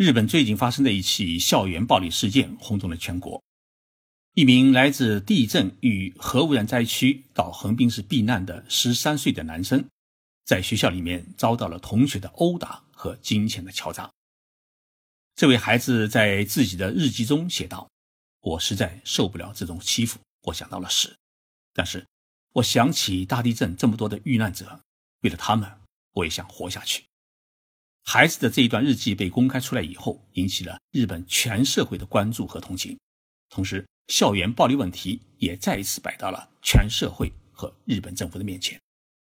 日本最近发生的一起校园暴力事件轰动了全国。一名来自地震与核污染灾区到横滨市避难的十三岁的男生，在学校里面遭到了同学的殴打和金钱的敲诈。这位孩子在自己的日记中写道：“我实在受不了这种欺负，我想到了死。但是，我想起大地震这么多的遇难者，为了他们，我也想活下去。”孩子的这一段日记被公开出来以后，引起了日本全社会的关注和同情。同时，校园暴力问题也再一次摆到了全社会和日本政府的面前。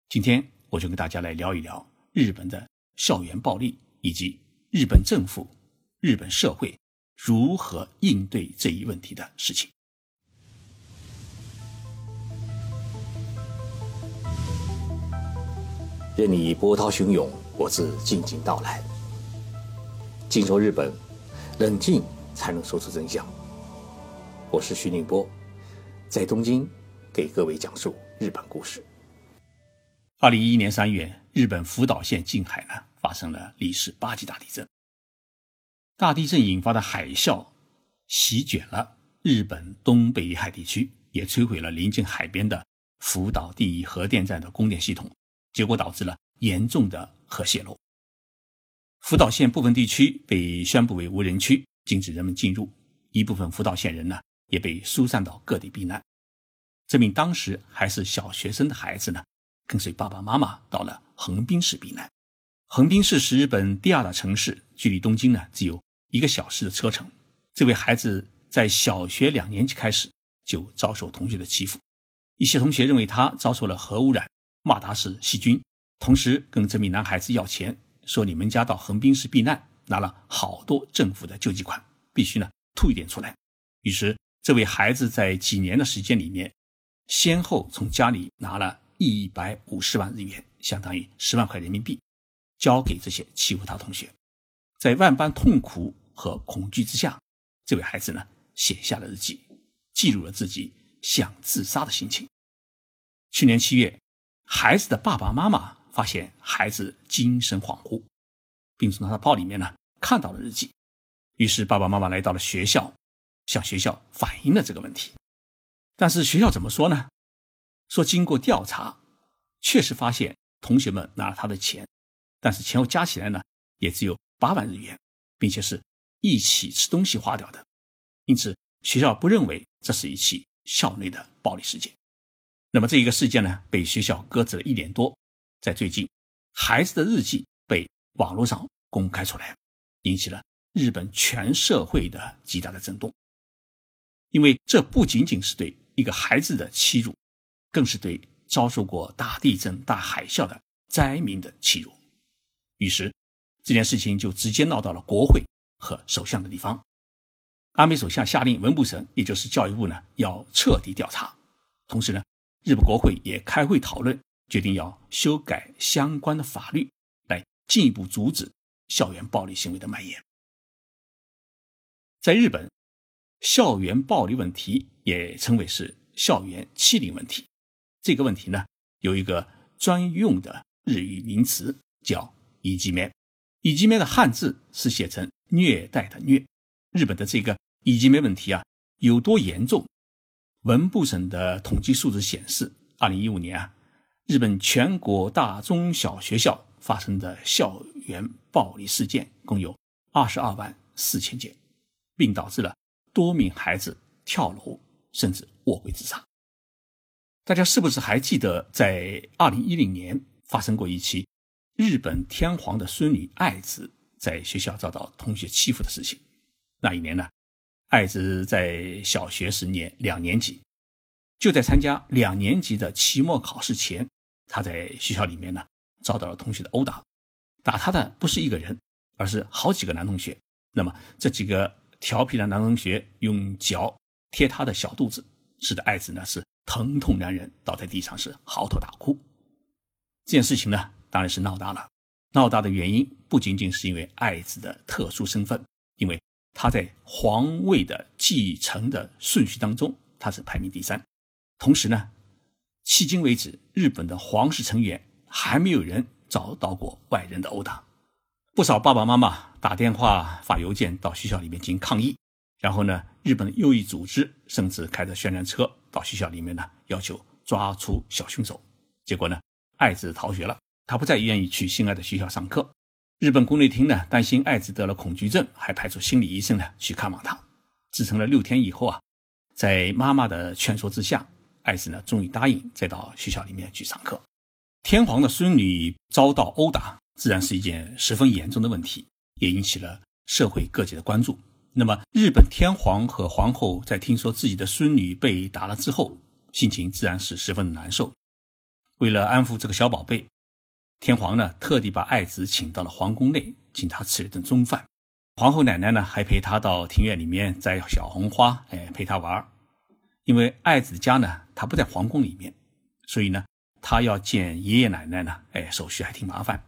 今天，我就跟大家来聊一聊日本的校园暴力，以及日本政府、日本社会如何应对这一问题的事情。任你波涛汹涌。我自静静到来。静说日本，冷静才能说出真相。我是徐宁波，在东京给各位讲述日本故事。二零一一年三月，日本福岛县近海呢发生了历史八级大地震。大地震引发的海啸席卷了日本东北海地区，也摧毁了临近海边的福岛第一核电站的供电系统，结果导致了严重的。核泄漏，福岛县部分地区被宣布为无人区，禁止人们进入。一部分福岛县人呢，也被疏散到各地避难。这名当时还是小学生的孩子呢，跟随爸爸妈妈到了横滨市避难。横滨市是日本第二大城市，距离东京呢只有一个小时的车程。这位孩子在小学两年级开始就遭受同学的欺负，一些同学认为他遭受了核污染，骂他是细菌。同时跟这名男孩子要钱，说你们家到横滨市避难，拿了好多政府的救济款，必须呢吐一点出来。于是这位孩子在几年的时间里面，先后从家里拿了一百五十万日元，相当于十万块人民币，交给这些欺负他同学。在万般痛苦和恐惧之下，这位孩子呢写下了日记，记录了自己想自杀的心情。去年七月，孩子的爸爸妈妈。发现孩子精神恍惚，并从他的包里面呢看到了日记，于是爸爸妈妈来到了学校，向学校反映了这个问题。但是学校怎么说呢？说经过调查，确实发现同学们拿了他的钱，但是前后加起来呢也只有八万日元，并且是一起吃东西花掉的。因此学校不认为这是一起校内的暴力事件。那么这一个事件呢被学校搁置了一年多。在最近，孩子的日记被网络上公开出来，引起了日本全社会的极大的震动。因为这不仅仅是对一个孩子的欺辱，更是对遭受过大地震、大海啸的灾民的欺辱。于是，这件事情就直接闹到了国会和首相的地方。安倍首相下令文部省，也就是教育部呢，要彻底调查。同时呢，日本国会也开会讨论。决定要修改相关的法律，来进一步阻止校园暴力行为的蔓延。在日本，校园暴力问题也称为是校园欺凌问题。这个问题呢，有一个专用的日语名词叫“以及面”。以及面的汉字是写成“虐待”的“虐”。日本的这个以及面问题啊，有多严重？文部省的统计数字显示，二零一五年啊。日本全国大中小学校发生的校园暴力事件共有二十二万四千件，并导致了多名孩子跳楼甚至卧轨自杀。大家是不是还记得，在二零一零年发生过一起日本天皇的孙女爱子在学校遭到同学欺负的事情？那一年呢，爱子在小学时年两年级，就在参加两年级的期末考试前。他在学校里面呢，遭到了同学的殴打，打他的不是一个人，而是好几个男同学。那么这几个调皮的男同学用脚贴他的小肚子，使得爱子呢是疼痛难忍，倒在地上是嚎啕大哭。这件事情呢，当然是闹大了。闹大的原因不仅仅是因为爱子的特殊身份，因为他在皇位的继承的顺序当中，他是排名第三，同时呢。迄今为止，日本的皇室成员还没有人遭到过外人的殴打，不少爸爸妈妈打电话、发邮件到学校里面进行抗议。然后呢，日本的右翼组织甚至开着宣传车到学校里面呢，要求抓出小凶手。结果呢，爱子逃学了，他不再愿意去心爱的学校上课。日本宫内厅呢，担心爱子得了恐惧症，还派出心理医生呢去看望他。支撑了六天以后啊，在妈妈的劝说之下，爱子呢终于答应再到学校里面去上课。天皇的孙女遭到殴打。自然是一件十分严重的问题，也引起了社会各界的关注。那么，日本天皇和皇后在听说自己的孙女被打了之后，心情自然是十分难受。为了安抚这个小宝贝，天皇呢特地把爱子请到了皇宫内，请他吃了顿中饭。皇后奶奶呢还陪他到庭院里面摘小红花，哎，陪他玩。因为爱子家呢他不在皇宫里面，所以呢他要见爷爷奶奶呢，哎，手续还挺麻烦。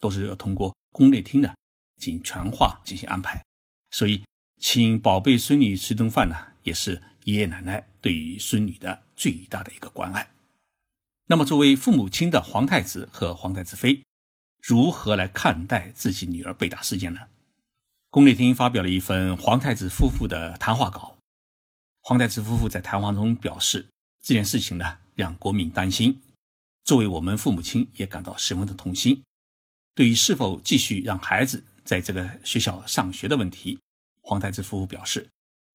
都是要通过宫内厅呢进行传话进行安排，所以请宝贝孙女吃顿饭呢，也是爷爷奶奶对于孙女的最大的一个关爱。那么，作为父母亲的皇太子和皇太子妃，如何来看待自己女儿被打事件呢？宫内厅发表了一份皇太子夫妇的谈话稿。皇太子夫妇在谈话中表示，这件事情呢让国民担心，作为我们父母亲也感到十分的痛心。对于是否继续让孩子在这个学校上学的问题，皇太子夫妇表示，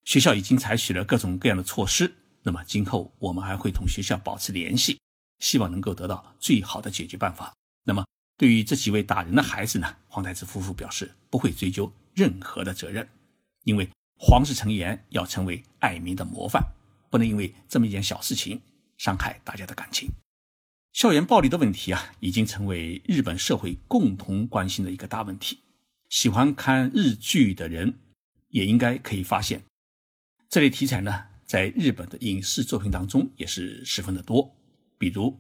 学校已经采取了各种各样的措施。那么今后我们还会同学校保持联系，希望能够得到最好的解决办法。那么对于这几位打人的孩子呢，皇太子夫妇表示不会追究任何的责任，因为皇室成员要成为爱民的模范，不能因为这么一件小事情伤害大家的感情。校园暴力的问题啊，已经成为日本社会共同关心的一个大问题。喜欢看日剧的人，也应该可以发现，这类题材呢，在日本的影视作品当中也是十分的多。比如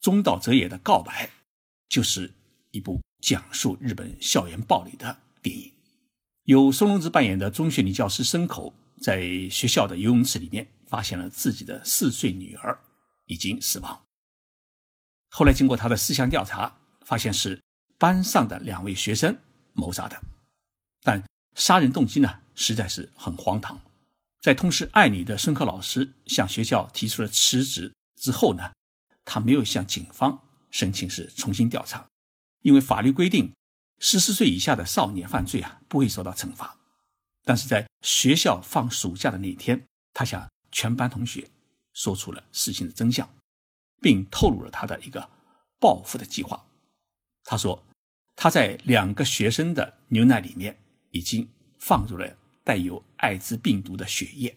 中岛哲也的《告白》，就是一部讲述日本校园暴力的电影。由松隆子扮演的中学女教师深口，在学校的游泳池里面发现了自己的四岁女儿已经死亡。后来经过他的思想调查，发现是班上的两位学生谋杀的，但杀人动机呢实在是很荒唐。在同时爱你的孙科老师向学校提出了辞职之后呢，他没有向警方申请是重新调查，因为法律规定十四岁以下的少年犯罪啊不会受到惩罚。但是在学校放暑假的那天，他向全班同学说出了事情的真相。并透露了他的一个报复的计划。他说，他在两个学生的牛奶里面已经放入了带有艾滋病毒的血液。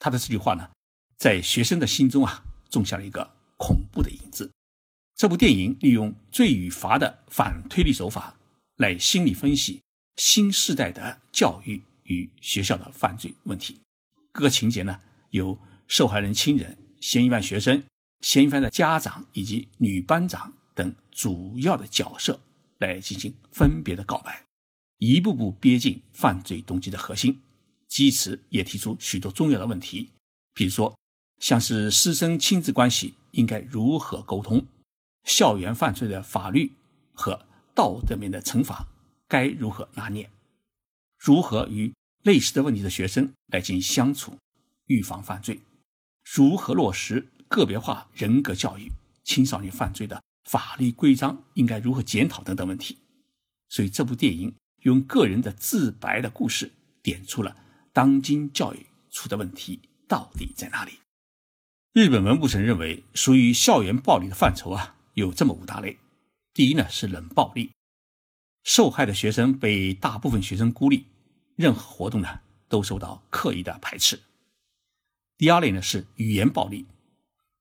他的这句话呢，在学生的心中啊，种下了一个恐怖的影子。这部电影利用罪与罚的反推理手法来心理分析新时代的教育与学校的犯罪问题。各个情节呢，由受害人亲人、嫌疑犯学生。嫌疑犯的家长以及女班长等主要的角色来进行分别的告白，一步步逼近犯罪动机的核心。基此也提出许多重要的问题，比如说，像是师生亲子关系应该如何沟通，校园犯罪的法律和道德面的惩罚该如何拿捏，如何与类似的问题的学生来进行相处，预防犯罪，如何落实。个别化人格教育、青少年犯罪的法律规章应该如何检讨等等问题，所以这部电影用个人的自白的故事，点出了当今教育出的问题到底在哪里。日本文部省认为，属于校园暴力的范畴啊，有这么五大类。第一呢是冷暴力，受害的学生被大部分学生孤立，任何活动呢都受到刻意的排斥。第二类呢是语言暴力。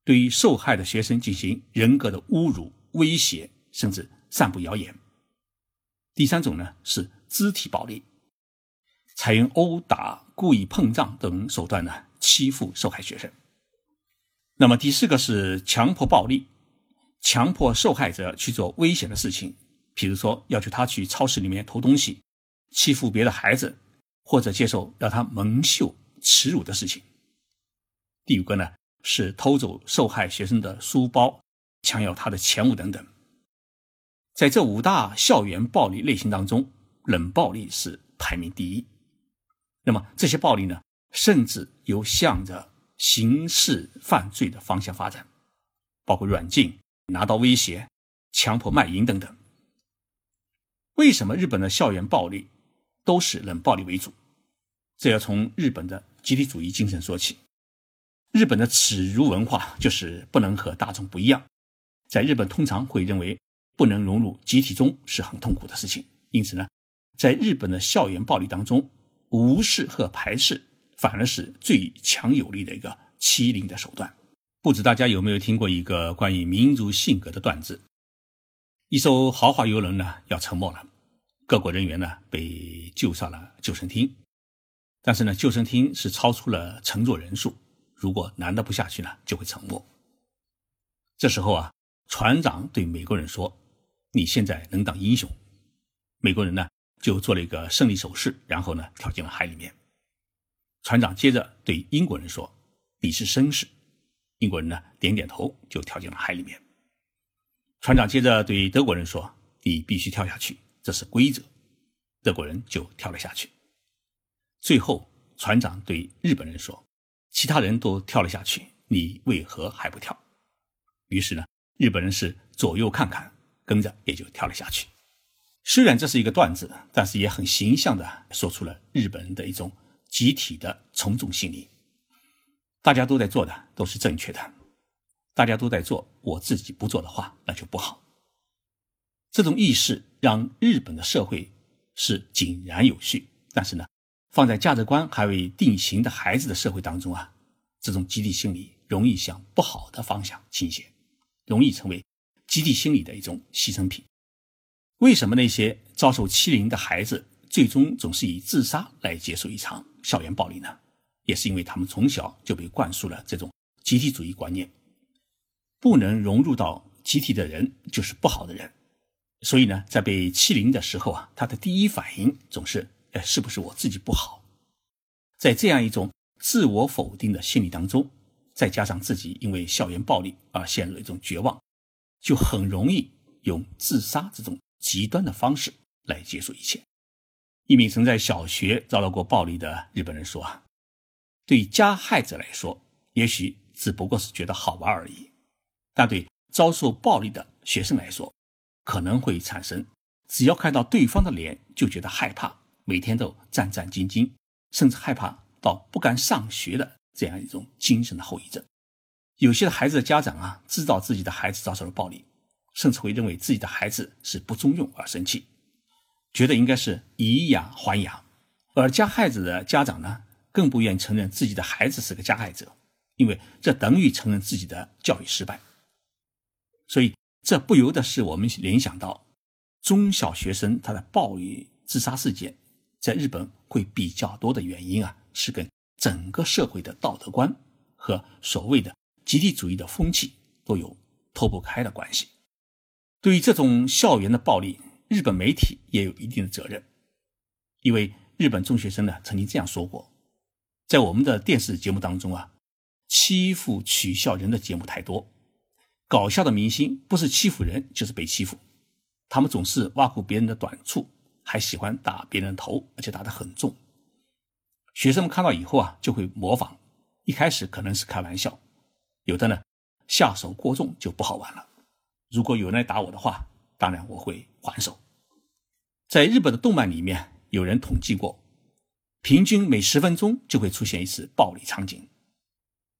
对于受害的学生进行人格的侮辱、威胁，甚至散布谣言。第三种呢是肢体暴力，采用殴打、故意碰撞等手段呢欺负受害学生。那么第四个是强迫暴力，强迫受害者去做危险的事情，比如说要求他去超市里面偷东西，欺负别的孩子，或者接受让他蒙羞耻辱的事情。第五个呢？是偷走受害学生的书包，抢要他的钱物等等。在这五大校园暴力类型当中，冷暴力是排名第一。那么这些暴力呢，甚至有向着刑事犯罪的方向发展，包括软禁、拿刀威胁、强迫卖淫等等。为什么日本的校园暴力都是冷暴力为主？这要从日本的集体主义精神说起。日本的耻辱文化就是不能和大众不一样，在日本通常会认为不能融入集体中是很痛苦的事情。因此呢，在日本的校园暴力当中，无视和排斥反而是最强有力的一个欺凌的手段。不知大家有没有听过一个关于民族性格的段子？一艘豪华游轮呢要沉没了，各国人员呢被救上了救生厅，但是呢救生厅是超出了乘坐人数。如果难的不下去呢，就会沉没。这时候啊，船长对美国人说：“你现在能当英雄。”美国人呢就做了一个胜利手势，然后呢跳进了海里面。船长接着对英国人说：“你是绅士。”英国人呢点点头，就跳进了海里面。船长接着对德国人说：“你必须跳下去，这是规则。”德国人就跳了下去。最后，船长对日本人说。其他人都跳了下去，你为何还不跳？于是呢，日本人是左右看看，跟着也就跳了下去。虽然这是一个段子，但是也很形象的说出了日本人的一种集体的从众心理。大家都在做的都是正确的，大家都在做，我自己不做的话，那就不好。这种意识让日本的社会是井然有序，但是呢。放在价值观还未定型的孩子的社会当中啊，这种集体心理容易向不好的方向倾斜，容易成为集体心理的一种牺牲品。为什么那些遭受欺凌的孩子最终总是以自杀来结束一场校园暴力呢？也是因为他们从小就被灌输了这种集体主义观念，不能融入到集体的人就是不好的人。所以呢，在被欺凌的时候啊，他的第一反应总是。哎，是不是我自己不好？在这样一种自我否定的心理当中，再加上自己因为校园暴力而陷入一种绝望，就很容易用自杀这种极端的方式来结束一切。一名曾在小学遭到过暴力的日本人说：“啊，对加害者来说，也许只不过是觉得好玩而已；但对遭受暴力的学生来说，可能会产生只要看到对方的脸就觉得害怕。”每天都战战兢兢，甚至害怕到不敢上学的这样一种精神的后遗症。有些孩子的家长啊，知道自己的孩子遭受了暴力，甚至会认为自己的孩子是不中用而生气，觉得应该是以牙还牙。而加害者的家长呢，更不愿意承认自己的孩子是个加害者，因为这等于承认自己的教育失败。所以，这不由得使我们联想到中小学生他的暴力自杀事件。在日本会比较多的原因啊，是跟整个社会的道德观和所谓的集体主义的风气都有脱不开的关系。对于这种校园的暴力，日本媒体也有一定的责任。因为日本中学生呢曾经这样说过：“在我们的电视节目当中啊，欺负取笑人的节目太多，搞笑的明星不是欺负人就是被欺负，他们总是挖苦别人的短处。”还喜欢打别人头，而且打得很重。学生们看到以后啊，就会模仿。一开始可能是开玩笑，有的呢下手过重就不好玩了。如果有人来打我的话，当然我会还手。在日本的动漫里面，有人统计过，平均每十分钟就会出现一次暴力场景。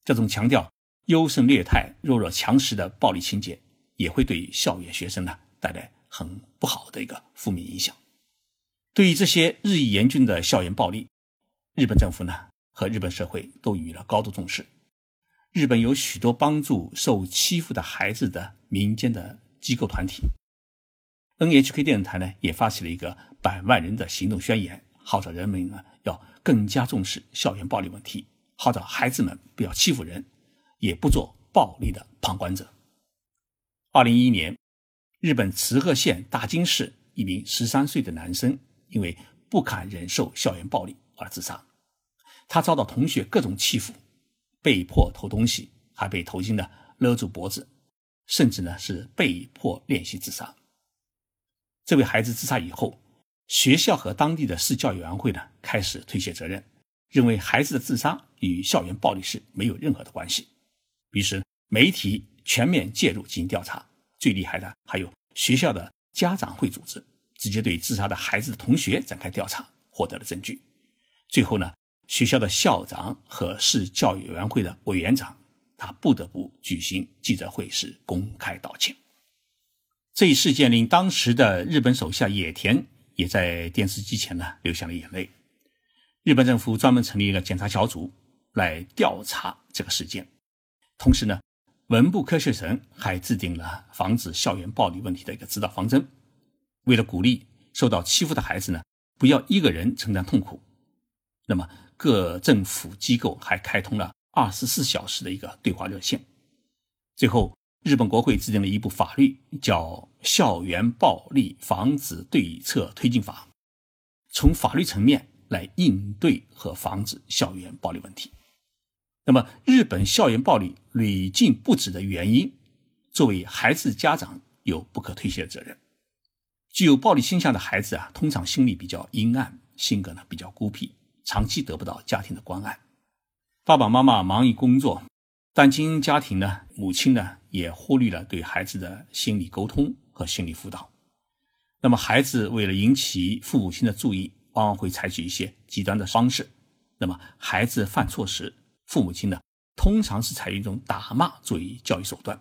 这种强调优胜劣汰、弱肉强食的暴力情节，也会对校园学生呢带来很不好的一个负面影响。对于这些日益严峻的校园暴力，日本政府呢和日本社会都予以了高度重视。日本有许多帮助受欺负的孩子的民间的机构团体。NHK 电视台呢也发起了一个百万人的行动宣言，号召人们呢要更加重视校园暴力问题，号召孩子们不要欺负人，也不做暴力的旁观者。二零一一年，日本滋贺县大津市一名十三岁的男生。因为不堪忍受校园暴力而自杀，他遭到同学各种欺负，被迫偷东西，还被头巾呢勒住脖子，甚至呢是被迫练习自杀。这位孩子自杀以后，学校和当地的市教育委员会呢开始推卸责任，认为孩子的自杀与校园暴力是没有任何的关系。于是媒体全面介入进行调查，最厉害的还有学校的家长会组织，直接对自杀的孩子的同学展开调查，获得了证据。最后呢，学校的校长和市教育委员会的委员长，他不得不举行记者会，是公开道歉。这一事件令当时的日本首相野田也在电视机前呢流下了眼泪。日本政府专门成立一个检查小组来调查这个事件，同时呢，文部科学省还制定了防止校园暴力问题的一个指导方针。为了鼓励受到欺负的孩子呢，不要一个人承担痛苦，那么各政府机构还开通了二十四小时的一个对话热线。最后。日本国会制定了一部法律，叫《校园暴力防止对策推进法》，从法律层面来应对和防止校园暴力问题。那么，日本校园暴力屡禁不止的原因，作为孩子家长有不可推卸的责任。具有暴力倾向的孩子啊，通常心理比较阴暗，性格呢比较孤僻，长期得不到家庭的关爱。爸爸妈妈忙于工作，单亲家庭呢，母亲呢。也忽略了对孩子的心理沟通和心理辅导。那么，孩子为了引起父母亲的注意，往往会采取一些极端的方式。那么，孩子犯错时，父母亲呢，通常是采用一种打骂作为教育手段。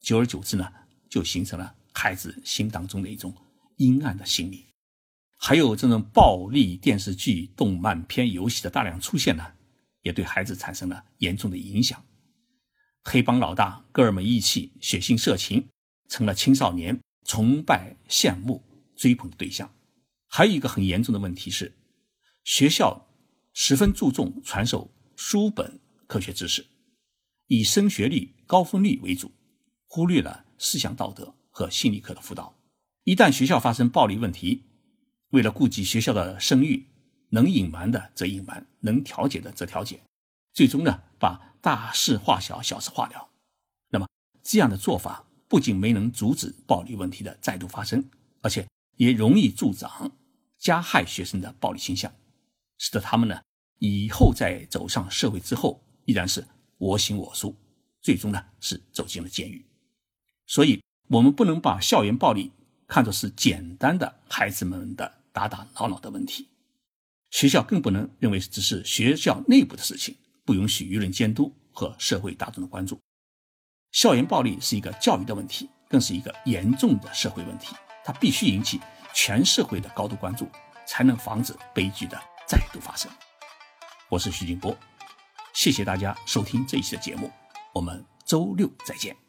久而久之呢，就形成了孩子心当中的一种阴暗的心理。还有这种暴力电视剧、动漫片、游戏的大量出现呢，也对孩子产生了严重的影响。黑帮老大哥们义气、血腥色情，成了青少年崇拜、羡慕、追捧的对象。还有一个很严重的问题是，学校十分注重传授书本科学知识，以升学率、高分率为主，忽略了思想道德和心理课的辅导。一旦学校发生暴力问题，为了顾及学校的声誉，能隐瞒的则隐瞒，能调解的则调解，最终呢，把。大事化小，小事化了。那么这样的做法不仅没能阻止暴力问题的再度发生，而且也容易助长加害学生的暴力倾向，使得他们呢以后在走上社会之后依然是我行我素，最终呢是走进了监狱。所以，我们不能把校园暴力看作是简单的孩子们的打打闹闹的问题，学校更不能认为只是学校内部的事情。不允许舆论监督和社会大众的关注。校园暴力是一个教育的问题，更是一个严重的社会问题。它必须引起全社会的高度关注，才能防止悲剧的再度发生。我是徐静波，谢谢大家收听这一期的节目，我们周六再见。